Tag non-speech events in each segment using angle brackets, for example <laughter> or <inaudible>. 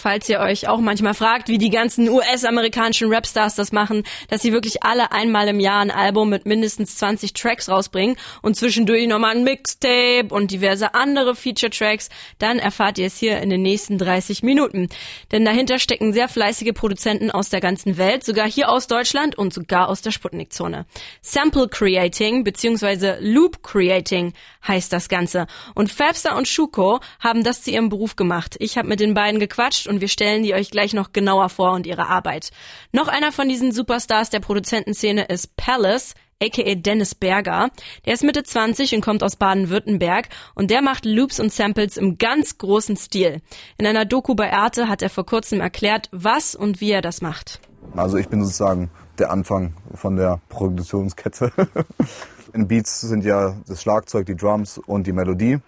falls ihr euch auch manchmal fragt, wie die ganzen US-amerikanischen Rapstars das machen, dass sie wirklich alle einmal im Jahr ein Album mit mindestens 20 Tracks rausbringen und zwischendurch nochmal ein Mixtape und diverse andere Feature-Tracks, dann erfahrt ihr es hier in den nächsten 30 Minuten. Denn dahinter stecken sehr fleißige Produzenten aus der ganzen Welt, sogar hier aus Deutschland und sogar aus der Sputnik-Zone. Sample Creating bzw. Loop Creating heißt das Ganze. Und Fabster und Schuko haben das zu ihrem Beruf gemacht. Ich habe mit den beiden gequatscht und wir stellen die euch gleich noch genauer vor und ihre Arbeit. Noch einer von diesen Superstars der Produzentenszene ist Palace aka Dennis Berger. Der ist Mitte 20 und kommt aus Baden-Württemberg und der macht Loops und Samples im ganz großen Stil. In einer Doku bei Arte hat er vor kurzem erklärt, was und wie er das macht. Also ich bin sozusagen der Anfang von der Produktionskette. <laughs> In Beats sind ja das Schlagzeug, die Drums und die Melodie.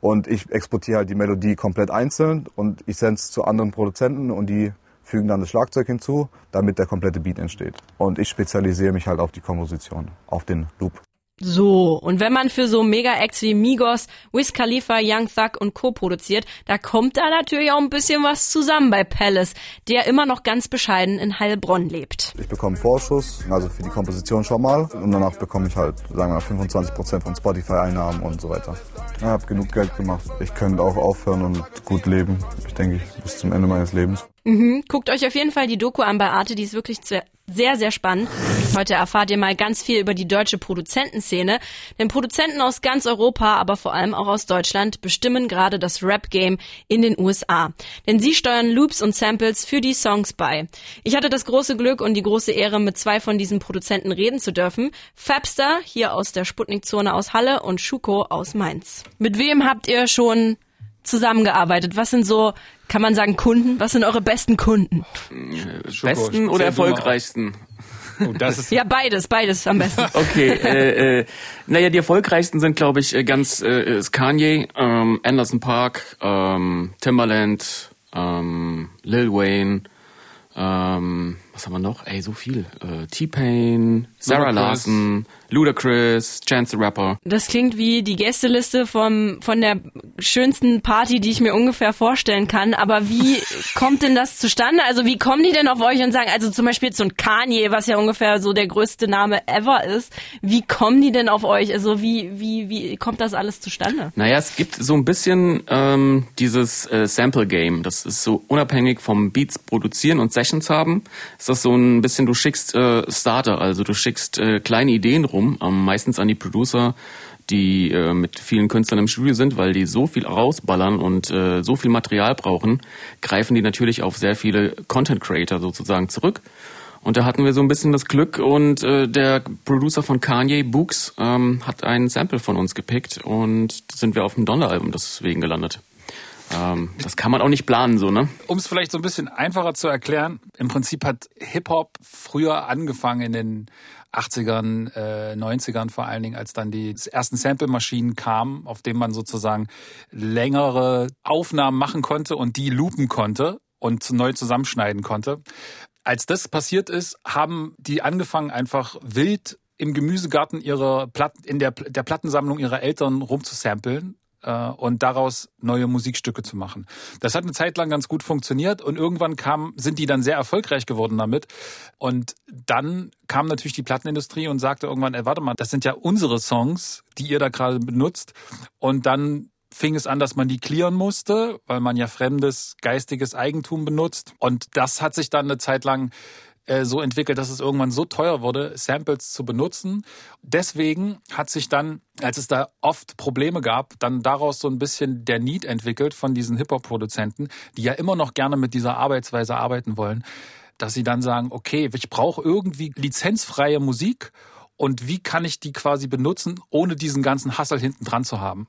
Und ich exportiere halt die Melodie komplett einzeln und ich sende es zu anderen Produzenten und die fügen dann das Schlagzeug hinzu, damit der komplette Beat entsteht. Und ich spezialisiere mich halt auf die Komposition, auf den Loop. So, und wenn man für so Mega-Acts wie Migos, Wiz Khalifa, Young Thug und Co. produziert, da kommt da natürlich auch ein bisschen was zusammen bei Palace, der immer noch ganz bescheiden in Heilbronn lebt. Ich bekomme Vorschuss, also für die Komposition schon mal, und danach bekomme ich halt, sagen wir mal, 25% von Spotify-Einnahmen und so weiter. Ich habe genug Geld gemacht. Ich könnte auch aufhören und gut leben. Ich denke, bis zum Ende meines Lebens. Mhm. Guckt euch auf jeden Fall die Doku an bei Arte, die ist wirklich sehr, sehr spannend. Heute erfahrt ihr mal ganz viel über die deutsche Produzentenszene. Denn Produzenten aus ganz Europa, aber vor allem auch aus Deutschland, bestimmen gerade das Rap-Game in den USA. Denn sie steuern Loops und Samples für die Songs bei. Ich hatte das große Glück und die große Ehre, mit zwei von diesen Produzenten reden zu dürfen. Fabster, hier aus der Sputnik-Zone aus Halle und Schuko aus Mainz. Mit wem habt ihr schon zusammengearbeitet? Was sind so, kann man sagen, Kunden? Was sind eure besten Kunden? Äh, besten oder erfolgreichsten? Oh, das ist <laughs> ja, beides, beides am besten. <laughs> Okay, äh, äh, naja, die erfolgreichsten sind, glaube ich, äh, ganz äh, ist Kanye, ähm, Anderson Park, ähm, Timbaland, ähm, Lil Wayne, ähm, was haben wir noch? Ey, so viel. Äh, T-Pain, Sarah Larson, Ludacris, Chance the Rapper. Das klingt wie die Gästeliste vom, von der schönsten Party, die ich mir ungefähr vorstellen kann. Aber wie <laughs> kommt denn das zustande? Also wie kommen die denn auf euch und sagen, also zum Beispiel so ein Kanye, was ja ungefähr so der größte Name ever ist. Wie kommen die denn auf euch? Also wie, wie, wie kommt das alles zustande? Naja, es gibt so ein bisschen ähm, dieses äh, Sample-Game. Das ist so unabhängig vom Beats produzieren und Sessions haben. Ist das so ein bisschen, du schickst äh, Starter, also du schickst äh, kleine Ideen rum rum, ähm, meistens an die Producer, die äh, mit vielen Künstlern im Studio sind, weil die so viel rausballern und äh, so viel Material brauchen, greifen die natürlich auf sehr viele Content Creator sozusagen zurück. Und da hatten wir so ein bisschen das Glück und äh, der Producer von Kanye, Books, ähm, hat ein Sample von uns gepickt und sind wir auf dem Donner-Album deswegen gelandet. Ähm, das kann man auch nicht planen, so, ne? Um es vielleicht so ein bisschen einfacher zu erklären, im Prinzip hat Hip-Hop früher angefangen in den 80ern, äh, 90ern vor allen Dingen, als dann die ersten Sample-Maschinen kamen, auf denen man sozusagen längere Aufnahmen machen konnte und die loopen konnte und neu zusammenschneiden konnte. Als das passiert ist, haben die angefangen einfach wild im Gemüsegarten ihrer Platten, in der, der Plattensammlung ihrer Eltern rumzusampeln äh, und daraus neue Musikstücke zu machen. Das hat eine Zeit lang ganz gut funktioniert und irgendwann kam, sind die dann sehr erfolgreich geworden damit. Und dann kam natürlich die Plattenindustrie und sagte irgendwann, ey, warte mal, das sind ja unsere Songs, die ihr da gerade benutzt. Und dann fing es an, dass man die clearen musste, weil man ja fremdes geistiges Eigentum benutzt. Und das hat sich dann eine Zeit lang so entwickelt, dass es irgendwann so teuer wurde, Samples zu benutzen. Deswegen hat sich dann, als es da oft Probleme gab, dann daraus so ein bisschen der Need entwickelt von diesen Hip-Hop-Produzenten, die ja immer noch gerne mit dieser Arbeitsweise arbeiten wollen, dass sie dann sagen, okay, ich brauche irgendwie lizenzfreie Musik und wie kann ich die quasi benutzen, ohne diesen ganzen Hassel hinten dran zu haben.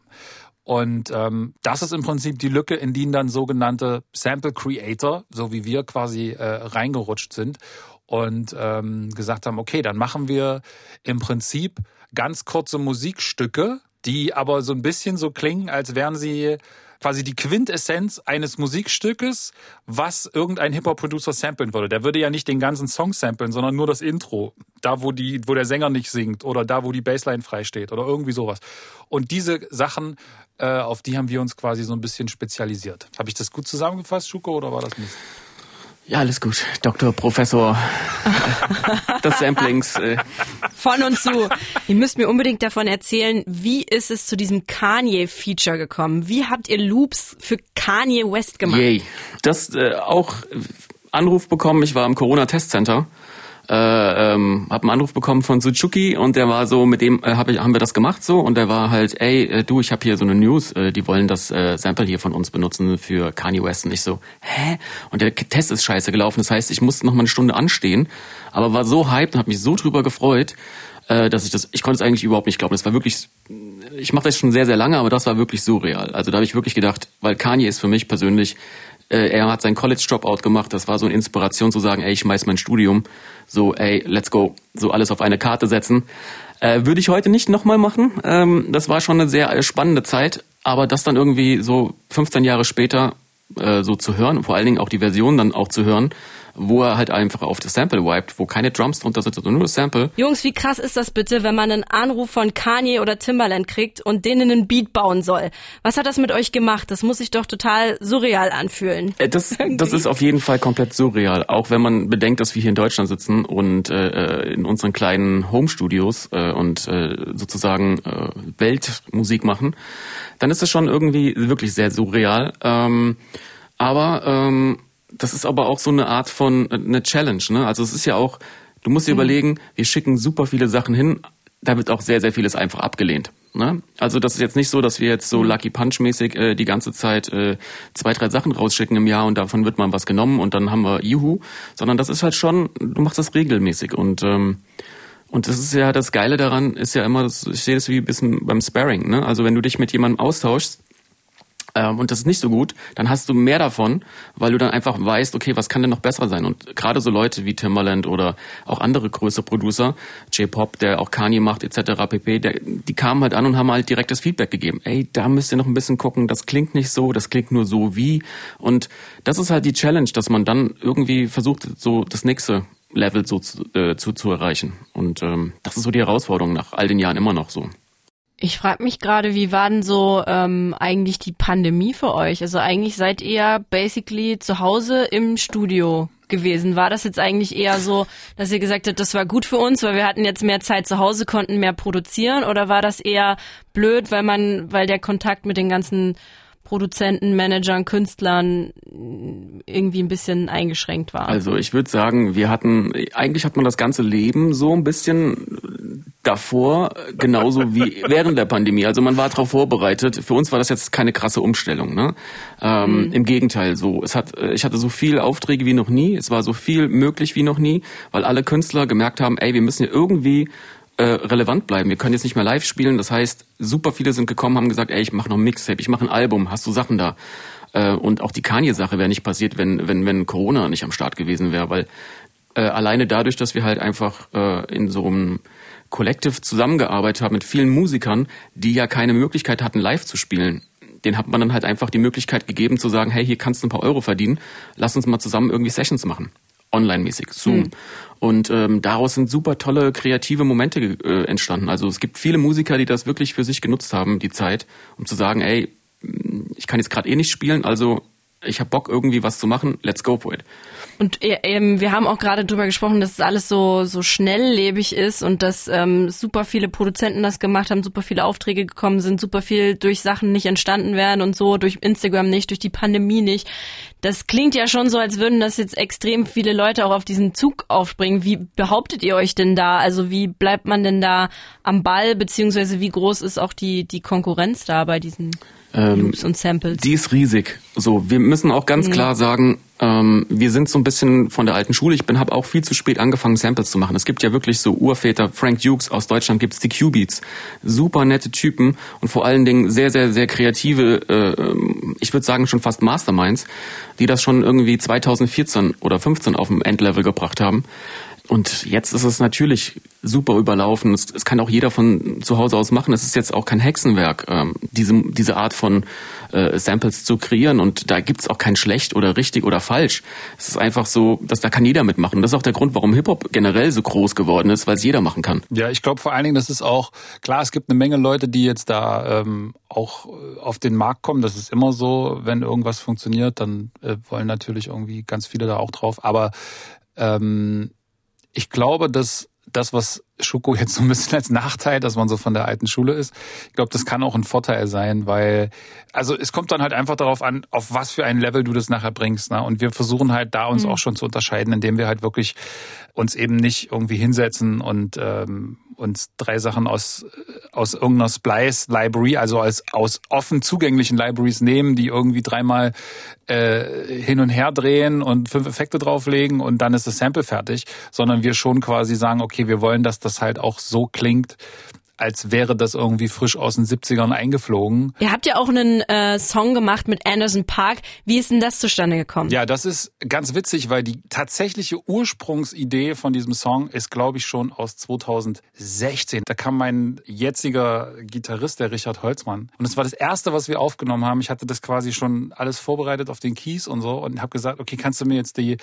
Und ähm, das ist im Prinzip die Lücke, in die dann sogenannte Sample Creator, so wie wir quasi äh, reingerutscht sind und ähm, gesagt haben, okay, dann machen wir im Prinzip ganz kurze Musikstücke, die aber so ein bisschen so klingen, als wären sie quasi die Quintessenz eines Musikstückes, was irgendein Hip-Hop-Producer samplen würde. Der würde ja nicht den ganzen Song samplen, sondern nur das Intro. Da, wo die, wo der Sänger nicht singt oder da, wo die Bassline frei steht oder irgendwie sowas. Und diese Sachen, äh, auf die haben wir uns quasi so ein bisschen spezialisiert. Habe ich das gut zusammengefasst, Schuko, oder war das nicht? Ja, alles gut. Doktor, Professor <laughs> des Samplings. Äh. Von und zu. Ihr müsst mir unbedingt davon erzählen, wie ist es zu diesem Kanye-Feature gekommen? Wie habt ihr Loops für Kanye West gemacht? Yay. Das äh, auch Anruf bekommen. Ich war im Corona-Testcenter äh, ähm, habe einen Anruf bekommen von Suzuki und der war so, mit dem äh, hab ich, haben wir das gemacht so und der war halt, ey, äh, du, ich habe hier so eine News, äh, die wollen das äh, Sample hier von uns benutzen für Kanye West und ich so, hä? Und der Test ist scheiße gelaufen, das heißt, ich musste noch mal eine Stunde anstehen, aber war so hyped und habe mich so drüber gefreut, äh, dass ich das, ich konnte es eigentlich überhaupt nicht glauben. Das war wirklich, ich mache das schon sehr, sehr lange, aber das war wirklich surreal. Also da habe ich wirklich gedacht, weil Kanye ist für mich persönlich äh, er hat sein College Dropout gemacht. Das war so eine Inspiration zu sagen, ey, ich schmeiß mein Studium. So, ey, let's go. So alles auf eine Karte setzen. Äh, Würde ich heute nicht nochmal machen. Ähm, das war schon eine sehr äh, spannende Zeit. Aber das dann irgendwie so 15 Jahre später äh, so zu hören und vor allen Dingen auch die Version dann auch zu hören, wo er halt einfach auf das Sample wiped, wo keine Drums drunter sind, sondern nur das Sample. Jungs, wie krass ist das bitte, wenn man einen Anruf von Kanye oder Timbaland kriegt und denen einen Beat bauen soll? Was hat das mit euch gemacht? Das muss sich doch total surreal anfühlen. Äh, das, <laughs> das ist auf jeden Fall komplett surreal. Auch wenn man bedenkt, dass wir hier in Deutschland sitzen und äh, in unseren kleinen Home-Studios äh, und äh, sozusagen äh, Weltmusik machen, dann ist es schon irgendwie wirklich sehr surreal. Ähm, aber ähm, das ist aber auch so eine Art von äh, eine Challenge. Ne? Also es ist ja auch, du musst dir mhm. überlegen, wir schicken super viele Sachen hin, da wird auch sehr, sehr vieles einfach abgelehnt. Ne? Also das ist jetzt nicht so, dass wir jetzt so mhm. Lucky Punch-mäßig äh, die ganze Zeit äh, zwei, drei Sachen rausschicken im Jahr und davon wird mal was genommen und dann haben wir Juhu, sondern das ist halt schon, du machst das regelmäßig und ähm, und das ist ja das Geile daran, ist ja immer, ich sehe das wie ein bisschen beim Sparring. Ne? Also wenn du dich mit jemandem austauschst, ähm, und das ist nicht so gut, dann hast du mehr davon, weil du dann einfach weißt, okay, was kann denn noch besser sein? Und gerade so Leute wie Timbaland oder auch andere größere Producer, J-Pop, der auch Kanye macht, etc., pp., der, die kamen halt an und haben halt direktes Feedback gegeben. Ey, da müsst ihr noch ein bisschen gucken, das klingt nicht so, das klingt nur so wie. Und das ist halt die Challenge, dass man dann irgendwie versucht, so das nächste Level so zu, äh, zu, zu erreichen. Und ähm, das ist so die Herausforderung nach all den Jahren immer noch so. Ich frage mich gerade, wie war denn so ähm, eigentlich die Pandemie für euch? Also eigentlich seid ihr basically zu Hause im Studio gewesen. War das jetzt eigentlich eher so, dass ihr gesagt habt, das war gut für uns, weil wir hatten jetzt mehr Zeit zu Hause, konnten mehr produzieren? Oder war das eher blöd, weil man, weil der Kontakt mit den ganzen Produzenten, Managern, Künstlern irgendwie ein bisschen eingeschränkt war? Also ich würde sagen, wir hatten, eigentlich hat man das ganze Leben so ein bisschen davor, genauso wie während der Pandemie. Also man war darauf vorbereitet. Für uns war das jetzt keine krasse Umstellung. Ne? Ähm, mhm. Im Gegenteil, so es hat, ich hatte so viele Aufträge wie noch nie. Es war so viel möglich wie noch nie, weil alle Künstler gemerkt haben, ey, wir müssen hier irgendwie äh, relevant bleiben. Wir können jetzt nicht mehr live spielen. Das heißt, super viele sind gekommen, haben gesagt, ey, ich mache noch ein Mixtape, ich mache ein Album. Hast du Sachen da? Äh, und auch die Kanye-Sache wäre nicht passiert, wenn wenn wenn Corona nicht am Start gewesen wäre, weil äh, alleine dadurch, dass wir halt einfach äh, in so einem Collective zusammengearbeitet haben mit vielen Musikern, die ja keine Möglichkeit hatten, live zu spielen. Den hat man dann halt einfach die Möglichkeit gegeben zu sagen, hey, hier kannst du ein paar Euro verdienen, lass uns mal zusammen irgendwie Sessions machen. Online-mäßig, Zoom. Mhm. Und ähm, daraus sind super tolle kreative Momente äh, entstanden. Also es gibt viele Musiker, die das wirklich für sich genutzt haben, die Zeit, um zu sagen, ey, ich kann jetzt gerade eh nicht spielen, also ich habe Bock irgendwie was zu machen, let's go for it. Und äh, ähm, wir haben auch gerade drüber gesprochen, dass es alles so so schnelllebig ist und dass ähm, super viele Produzenten das gemacht haben, super viele Aufträge gekommen sind, super viel durch Sachen nicht entstanden werden und so, durch Instagram nicht, durch die Pandemie nicht. Das klingt ja schon so, als würden das jetzt extrem viele Leute auch auf diesen Zug aufspringen. Wie behauptet ihr euch denn da? Also wie bleibt man denn da am Ball, beziehungsweise wie groß ist auch die, die Konkurrenz da bei diesen ähm, Loops und Samples? Die ist riesig. So, wir müssen auch ganz mhm. klar sagen, ähm, wir sind so ein bisschen von der alten Schule. Ich bin habe auch viel zu spät angefangen, Samples zu machen. Es gibt ja wirklich so Urväter. Frank Dukes aus Deutschland gibt's die Q-Beats. Super nette Typen und vor allen Dingen sehr, sehr, sehr kreative, äh, ich würde sagen schon fast Masterminds, die das schon irgendwie 2014 oder 15 auf dem Endlevel gebracht haben. Und jetzt ist es natürlich super überlaufen. Es, es, kann auch jeder von zu Hause aus machen. Es ist jetzt auch kein Hexenwerk, ähm, diese, diese Art von äh, Samples zu kreieren. Und da gibt's auch kein schlecht oder richtig oder falsch. Es ist einfach so, dass da kann jeder mitmachen. Und das ist auch der Grund, warum Hip-Hop generell so groß geworden ist, weil es jeder machen kann. Ja, ich glaube vor allen Dingen, das ist auch, klar, es gibt eine Menge Leute, die jetzt da ähm, auch auf den Markt kommen. Das ist immer so, wenn irgendwas funktioniert, dann äh, wollen natürlich irgendwie ganz viele da auch drauf. Aber ähm, ich glaube, dass das, was Schoko jetzt so ein bisschen als Nachteil, dass man so von der alten Schule ist. Ich glaube, das kann auch ein Vorteil sein, weil, also es kommt dann halt einfach darauf an, auf was für ein Level du das nachher bringst. Ne? Und wir versuchen halt da uns mhm. auch schon zu unterscheiden, indem wir halt wirklich uns eben nicht irgendwie hinsetzen und ähm, uns drei Sachen aus, aus irgendeiner Splice-Library, also als, aus offen zugänglichen Libraries nehmen, die irgendwie dreimal äh, hin und her drehen und fünf Effekte drauflegen und dann ist das Sample fertig, sondern wir schon quasi sagen, okay, wir wollen, dass das halt auch so klingt, als wäre das irgendwie frisch aus den 70ern eingeflogen. Ihr habt ja auch einen äh, Song gemacht mit Anderson Park. Wie ist denn das zustande gekommen? Ja, das ist ganz witzig, weil die tatsächliche Ursprungsidee von diesem Song ist, glaube ich, schon aus 2016. Da kam mein jetziger Gitarrist, der Richard Holzmann. Und es war das erste, was wir aufgenommen haben. Ich hatte das quasi schon alles vorbereitet auf den Keys und so und habe gesagt, okay, kannst du mir jetzt die,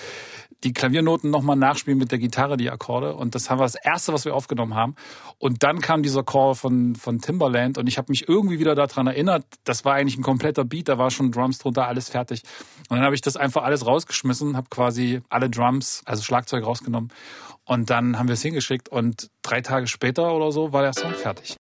die Klaviernoten nochmal nachspielen mit der Gitarre, die Akkorde. Und das haben wir das erste, was wir aufgenommen haben. Und dann kam dieser Call von, von Timberland und ich habe mich irgendwie wieder daran erinnert, das war eigentlich ein kompletter Beat, da war schon Drums drunter, alles fertig. Und dann habe ich das einfach alles rausgeschmissen, habe quasi alle Drums, also Schlagzeug rausgenommen. Und dann haben wir es hingeschickt und drei Tage später oder so war der Song fertig.